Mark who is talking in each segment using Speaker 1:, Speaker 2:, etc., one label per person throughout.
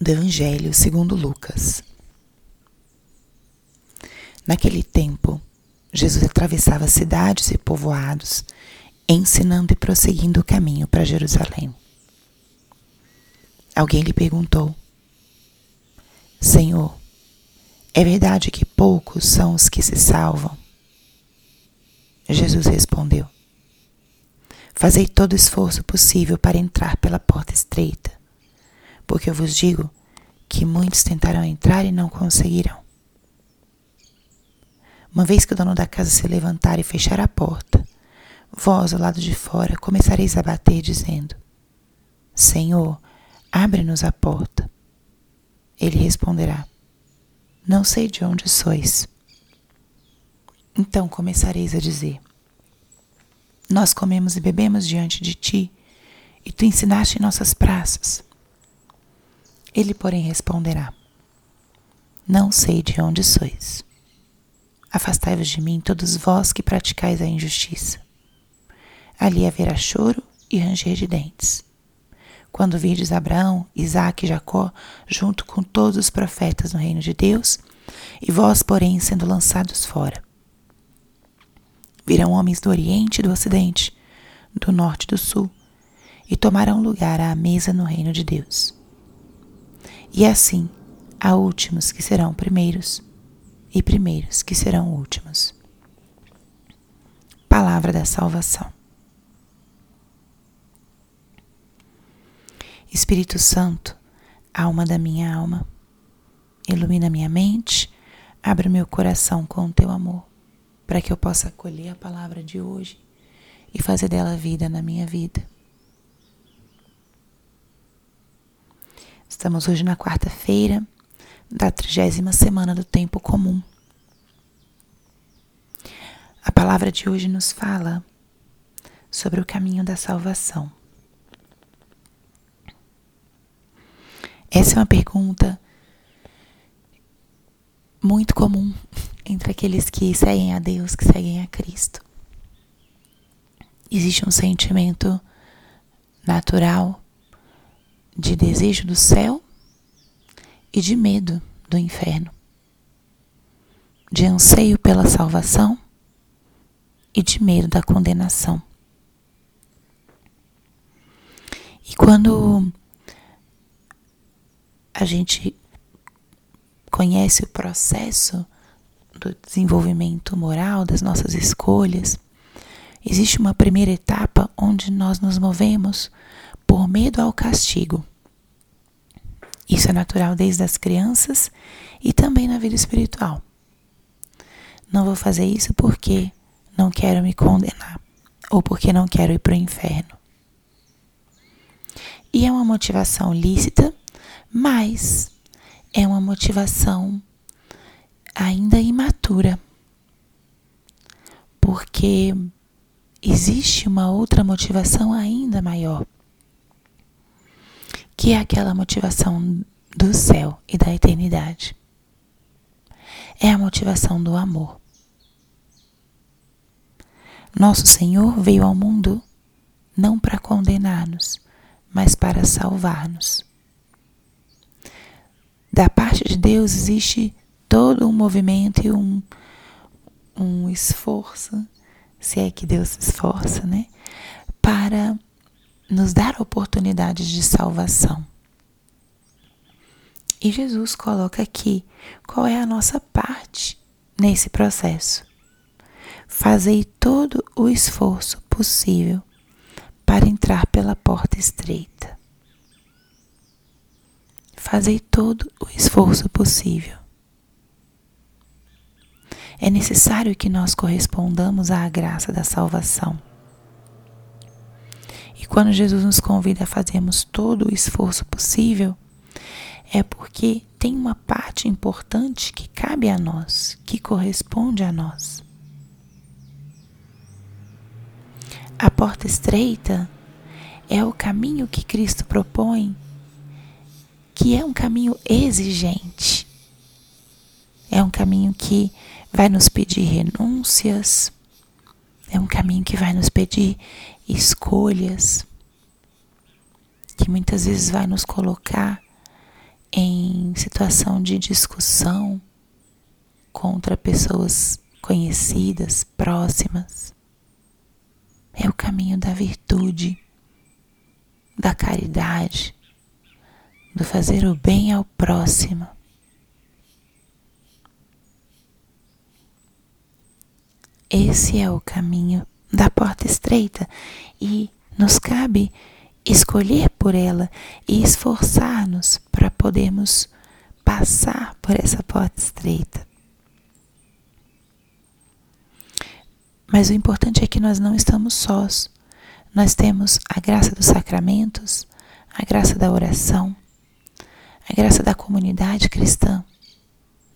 Speaker 1: do Evangelho segundo Lucas. Naquele tempo, Jesus atravessava cidades e povoados, ensinando e prosseguindo o caminho para Jerusalém. Alguém lhe perguntou: Senhor, é verdade que poucos são os que se salvam? Jesus respondeu: Fazei todo o esforço possível para entrar pela porta estreita, porque eu vos digo que muitos tentarão entrar e não conseguirão. Uma vez que o dono da casa se levantar e fechar a porta, vós, ao lado de fora, começareis a bater, dizendo: Senhor, abre-nos a porta. Ele responderá: Não sei de onde sois. Então começareis a dizer: nós comemos e bebemos diante de ti, e tu ensinaste em nossas praças. Ele, porém, responderá: Não sei de onde sois. Afastai-vos de mim, todos vós que praticais a injustiça. Ali haverá choro e ranger de dentes. Quando virdes Abraão, Isaque e Jacó, junto com todos os profetas no reino de Deus, e vós, porém, sendo lançados fora. Virão homens do Oriente e do Ocidente, do Norte e do Sul, e tomarão lugar à mesa no reino de Deus. E assim há últimos que serão primeiros, e primeiros que serão últimos. Palavra da Salvação. Espírito Santo, alma da minha alma, ilumina minha mente, abre meu coração com o teu amor para que eu possa acolher a palavra de hoje e fazer dela vida na minha vida. Estamos hoje na quarta-feira da trigésima semana do tempo comum. A palavra de hoje nos fala sobre o caminho da salvação. Essa é uma pergunta muito comum entre aqueles que seguem a Deus, que seguem a Cristo. Existe um sentimento natural de desejo do céu e de medo do inferno, de anseio pela salvação e de medo da condenação. E quando a gente conhece o processo do desenvolvimento moral, das nossas escolhas, existe uma primeira etapa onde nós nos movemos por medo ao castigo. Isso é natural desde as crianças e também na vida espiritual. Não vou fazer isso porque não quero me condenar ou porque não quero ir para o inferno. E é uma motivação lícita, mas é uma motivação ainda imatura, porque existe uma outra motivação ainda maior, que é aquela motivação do céu e da eternidade. É a motivação do amor. Nosso Senhor veio ao mundo não para condenar-nos, mas para salvar-nos. Da parte de Deus existe todo um movimento e um, um esforço, se é que Deus se esforça, né? Para nos dar oportunidades de salvação. E Jesus coloca aqui qual é a nossa parte nesse processo. Fazei todo o esforço possível para entrar pela porta estreita. Fazei todo o esforço possível é necessário que nós correspondamos à graça da salvação. Quando Jesus nos convida a fazermos todo o esforço possível, é porque tem uma parte importante que cabe a nós, que corresponde a nós. A porta estreita é o caminho que Cristo propõe, que é um caminho exigente. É um caminho que vai nos pedir renúncias, é um caminho que vai nos pedir escolhas, que muitas vezes vai nos colocar em situação de discussão contra pessoas conhecidas, próximas. É o caminho da virtude, da caridade, do fazer o bem ao próximo. Esse é o caminho da porta estreita e nos cabe escolher por ela e esforçar-nos para podermos passar por essa porta estreita. Mas o importante é que nós não estamos sós. Nós temos a graça dos sacramentos, a graça da oração, a graça da comunidade cristã.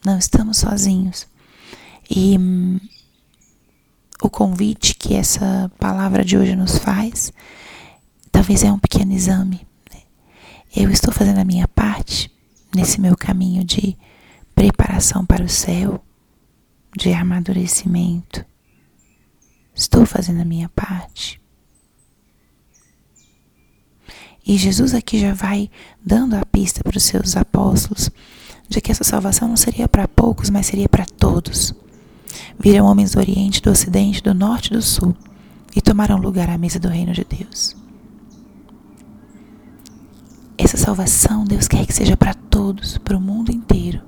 Speaker 1: Não estamos sozinhos. E hum, o convite que essa palavra de hoje nos faz, talvez é um pequeno exame. Né? Eu estou fazendo a minha parte nesse meu caminho de preparação para o céu, de amadurecimento. Estou fazendo a minha parte. E Jesus aqui já vai dando a pista para os seus apóstolos de que essa salvação não seria para poucos, mas seria para todos. Viram homens do Oriente, do Ocidente, do Norte e do Sul e tomaram lugar à mesa do reino de Deus. Essa salvação Deus quer que seja para todos, para o mundo inteiro,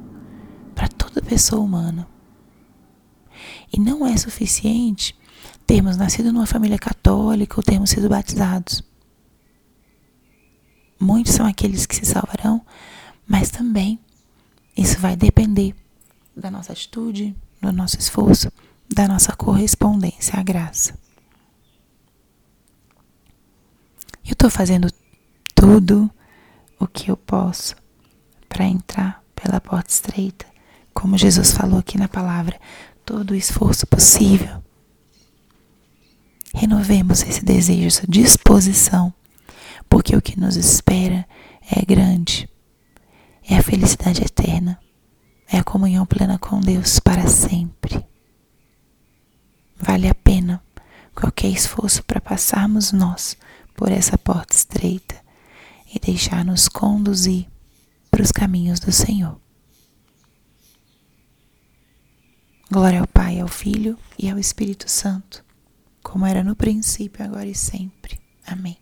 Speaker 1: para toda pessoa humana. E não é suficiente termos nascido numa família católica ou termos sido batizados. Muitos são aqueles que se salvarão, mas também isso vai depender da nossa atitude, do nosso esforço, da nossa correspondência à graça. Eu estou fazendo tudo o que eu posso para entrar pela porta estreita, como Jesus falou aqui na palavra, todo o esforço possível. Renovemos esse desejo, essa disposição, porque o que nos espera é grande, é a felicidade eterna é a comunhão plena com Deus para sempre. Vale a pena qualquer esforço para passarmos nós por essa porta estreita e deixar-nos conduzir para os caminhos do Senhor. Glória ao Pai, ao Filho e ao Espírito Santo, como era no princípio, agora e sempre. Amém.